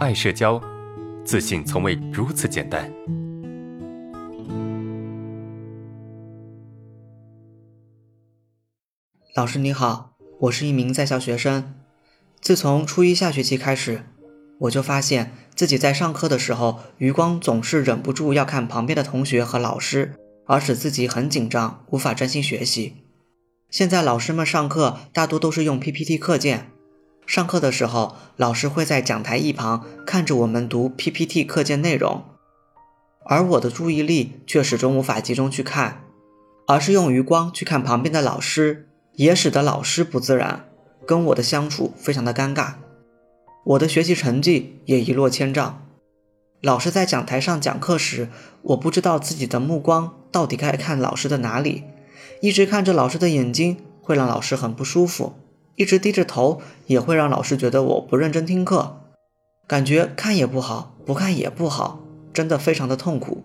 爱社交，自信从未如此简单。老师你好，我是一名在校学生。自从初一下学期开始，我就发现自己在上课的时候，余光总是忍不住要看旁边的同学和老师，而使自己很紧张，无法专心学习。现在老师们上课大多都是用 PPT 课件。上课的时候，老师会在讲台一旁看着我们读 PPT 课件内容，而我的注意力却始终无法集中去看，而是用余光去看旁边的老师，也使得老师不自然，跟我的相处非常的尴尬，我的学习成绩也一落千丈。老师在讲台上讲课时，我不知道自己的目光到底该看老师的哪里。一直看着老师的眼睛会让老师很不舒服，一直低着头也会让老师觉得我不认真听课，感觉看也不好，不看也不好，真的非常的痛苦。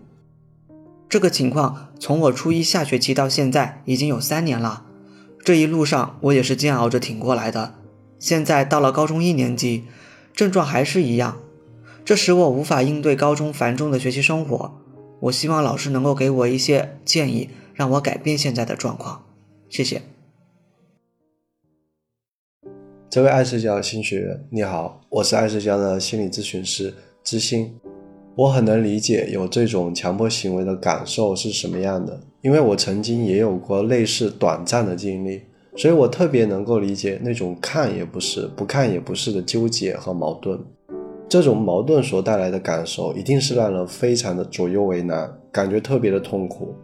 这个情况从我初一下学期到现在已经有三年了，这一路上我也是煎熬着挺过来的。现在到了高中一年级，症状还是一样，这使我无法应对高中繁重的学习生活。我希望老师能够给我一些建议。让我改变现在的状况，谢谢。这位爱社交的新学员，你好，我是爱社交的心理咨询师知心。我很能理解有这种强迫行为的感受是什么样的，因为我曾经也有过类似短暂的经历，所以我特别能够理解那种看也不是，不看也不是的纠结和矛盾。这种矛盾所带来的感受，一定是让人非常的左右为难，感觉特别的痛苦。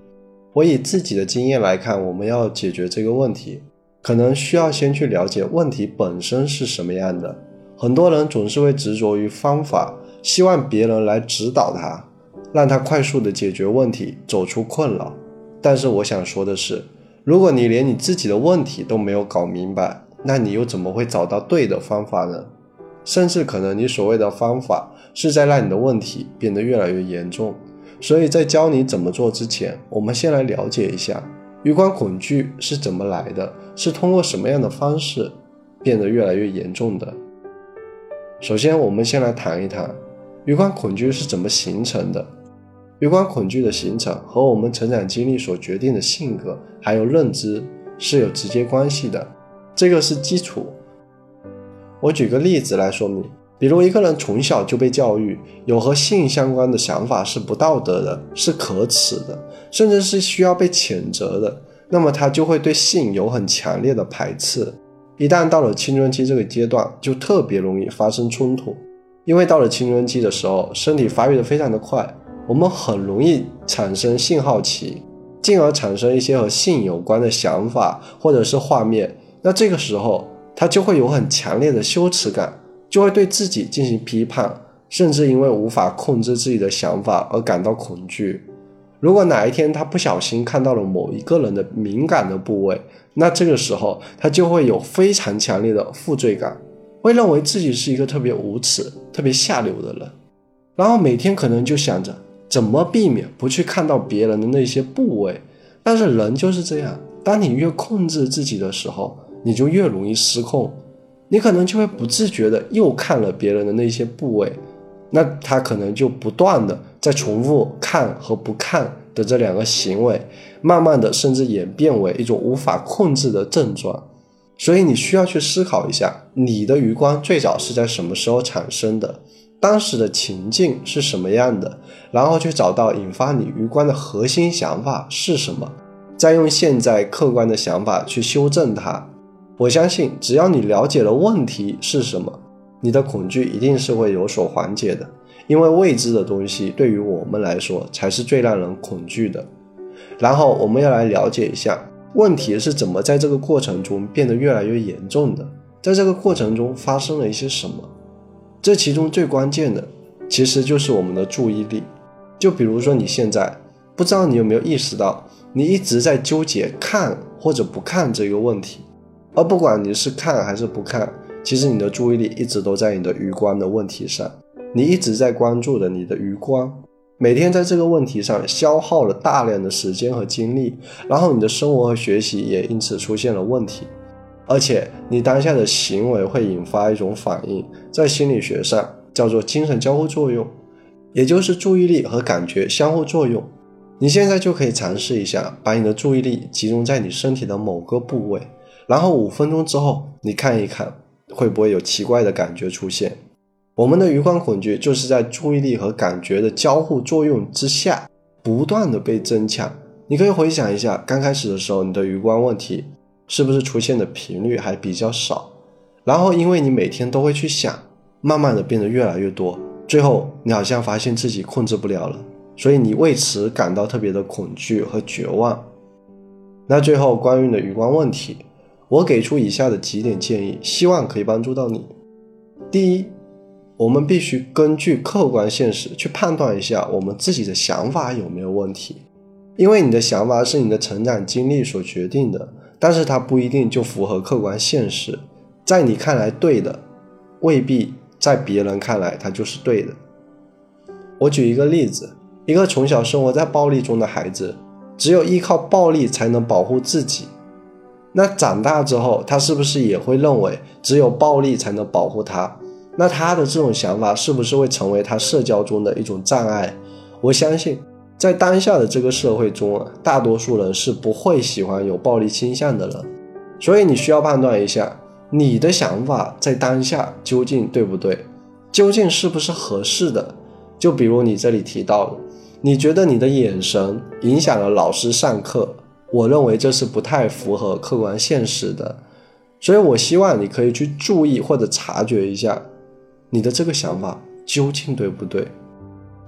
我以自己的经验来看，我们要解决这个问题，可能需要先去了解问题本身是什么样的。很多人总是会执着于方法，希望别人来指导他，让他快速的解决问题，走出困扰。但是我想说的是，如果你连你自己的问题都没有搞明白，那你又怎么会找到对的方法呢？甚至可能你所谓的方法，是在让你的问题变得越来越严重。所以在教你怎么做之前，我们先来了解一下余光恐惧是怎么来的，是通过什么样的方式变得越来越严重的。首先，我们先来谈一谈余光恐惧是怎么形成的。余光恐惧的形成和我们成长经历所决定的性格还有认知是有直接关系的，这个是基础。我举个例子来说明。比如一个人从小就被教育有和性相关的想法是不道德的，是可耻的，甚至是需要被谴责的，那么他就会对性有很强烈的排斥。一旦到了青春期这个阶段，就特别容易发生冲突，因为到了青春期的时候，身体发育的非常的快，我们很容易产生性好奇，进而产生一些和性有关的想法或者是画面。那这个时候，他就会有很强烈的羞耻感。就会对自己进行批判，甚至因为无法控制自己的想法而感到恐惧。如果哪一天他不小心看到了某一个人的敏感的部位，那这个时候他就会有非常强烈的负罪感，会认为自己是一个特别无耻、特别下流的人。然后每天可能就想着怎么避免不去看到别人的那些部位。但是人就是这样，当你越控制自己的时候，你就越容易失控。你可能就会不自觉的又看了别人的那些部位，那他可能就不断的在重复看和不看的这两个行为，慢慢的甚至演变为一种无法控制的症状。所以你需要去思考一下，你的余光最早是在什么时候产生的，当时的情境是什么样的，然后去找到引发你余光的核心想法是什么，再用现在客观的想法去修正它。我相信，只要你了解了问题是什么，你的恐惧一定是会有所缓解的。因为未知的东西对于我们来说才是最让人恐惧的。然后，我们要来了解一下问题是怎么在这个过程中变得越来越严重的，在这个过程中发生了一些什么。这其中最关键的，其实就是我们的注意力。就比如说，你现在不知道你有没有意识到，你一直在纠结看或者不看这个问题。而不管你是看还是不看，其实你的注意力一直都在你的余光的问题上，你一直在关注着你的余光，每天在这个问题上消耗了大量的时间和精力，然后你的生活和学习也因此出现了问题，而且你当下的行为会引发一种反应，在心理学上叫做精神交互作用，也就是注意力和感觉相互作用。你现在就可以尝试一下，把你的注意力集中在你身体的某个部位，然后五分钟之后，你看一看会不会有奇怪的感觉出现。我们的余光恐惧就是在注意力和感觉的交互作用之下，不断的被增强。你可以回想一下，刚开始的时候，你的余光问题是不是出现的频率还比较少？然后因为你每天都会去想，慢慢的变得越来越多，最后你好像发现自己控制不了了。所以你为此感到特别的恐惧和绝望。那最后关于你的余光问题，我给出以下的几点建议，希望可以帮助到你。第一，我们必须根据客观现实去判断一下我们自己的想法有没有问题，因为你的想法是你的成长经历所决定的，但是它不一定就符合客观现实。在你看来对的，未必在别人看来它就是对的。我举一个例子。一个从小生活在暴力中的孩子，只有依靠暴力才能保护自己。那长大之后，他是不是也会认为只有暴力才能保护他？那他的这种想法是不是会成为他社交中的一种障碍？我相信，在当下的这个社会中，大多数人是不会喜欢有暴力倾向的人。所以你需要判断一下，你的想法在当下究竟对不对，究竟是不是合适的？就比如你这里提到的。你觉得你的眼神影响了老师上课？我认为这是不太符合客观现实的，所以我希望你可以去注意或者察觉一下你的这个想法究竟对不对。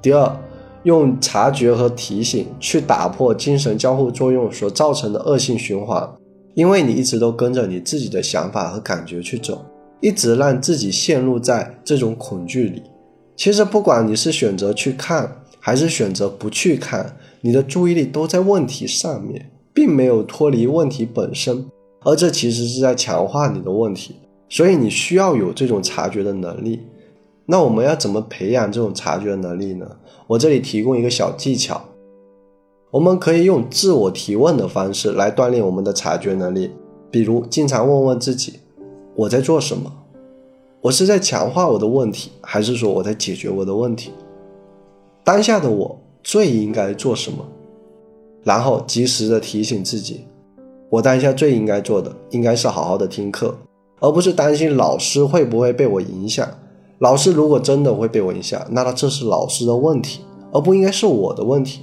第二，用察觉和提醒去打破精神交互作用所造成的恶性循环，因为你一直都跟着你自己的想法和感觉去走，一直让自己陷入在这种恐惧里。其实不管你是选择去看。还是选择不去看，你的注意力都在问题上面，并没有脱离问题本身，而这其实是在强化你的问题。所以你需要有这种察觉的能力。那我们要怎么培养这种察觉能力呢？我这里提供一个小技巧，我们可以用自我提问的方式来锻炼我们的察觉能力。比如，经常问问自己：我在做什么？我是在强化我的问题，还是说我在解决我的问题？当下的我最应该做什么？然后及时的提醒自己，我当下最应该做的应该是好好的听课，而不是担心老师会不会被我影响。老师如果真的会被我影响，那他这是老师的问题，而不应该是我的问题。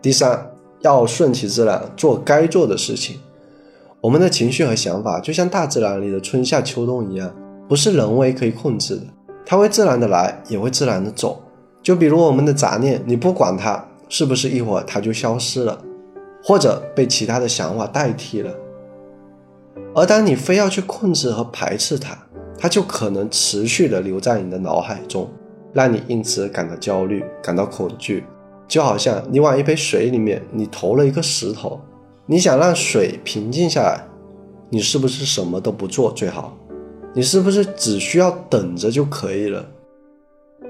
第三，要顺其自然做该做的事情。我们的情绪和想法就像大自然里的春夏秋冬一样，不是人为可以控制的，它会自然的来，也会自然的走。就比如我们的杂念，你不管它，是不是一会儿它就消失了，或者被其他的想法代替了？而当你非要去控制和排斥它，它就可能持续的留在你的脑海中，让你因此感到焦虑、感到恐惧。就好像你往一杯水里面你投了一个石头，你想让水平静下来，你是不是什么都不做最好？你是不是只需要等着就可以了？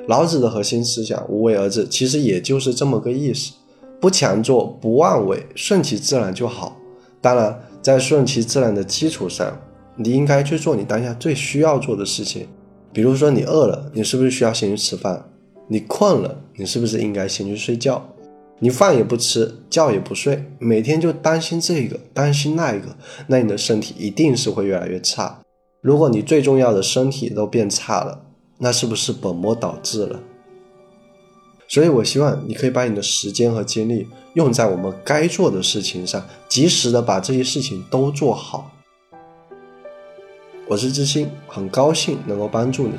老子的核心思想“无为而治”，其实也就是这么个意思：不强作，不妄为，顺其自然就好。当然，在顺其自然的基础上，你应该去做你当下最需要做的事情。比如说，你饿了，你是不是需要先去吃饭？你困了，你是不是应该先去睡觉？你饭也不吃，觉也不睡，每天就担心这个，担心那个，那你的身体一定是会越来越差。如果你最重要的身体都变差了，那是不是本末倒置了？所以我希望你可以把你的时间和精力用在我们该做的事情上，及时的把这些事情都做好。我是知心，很高兴能够帮助你。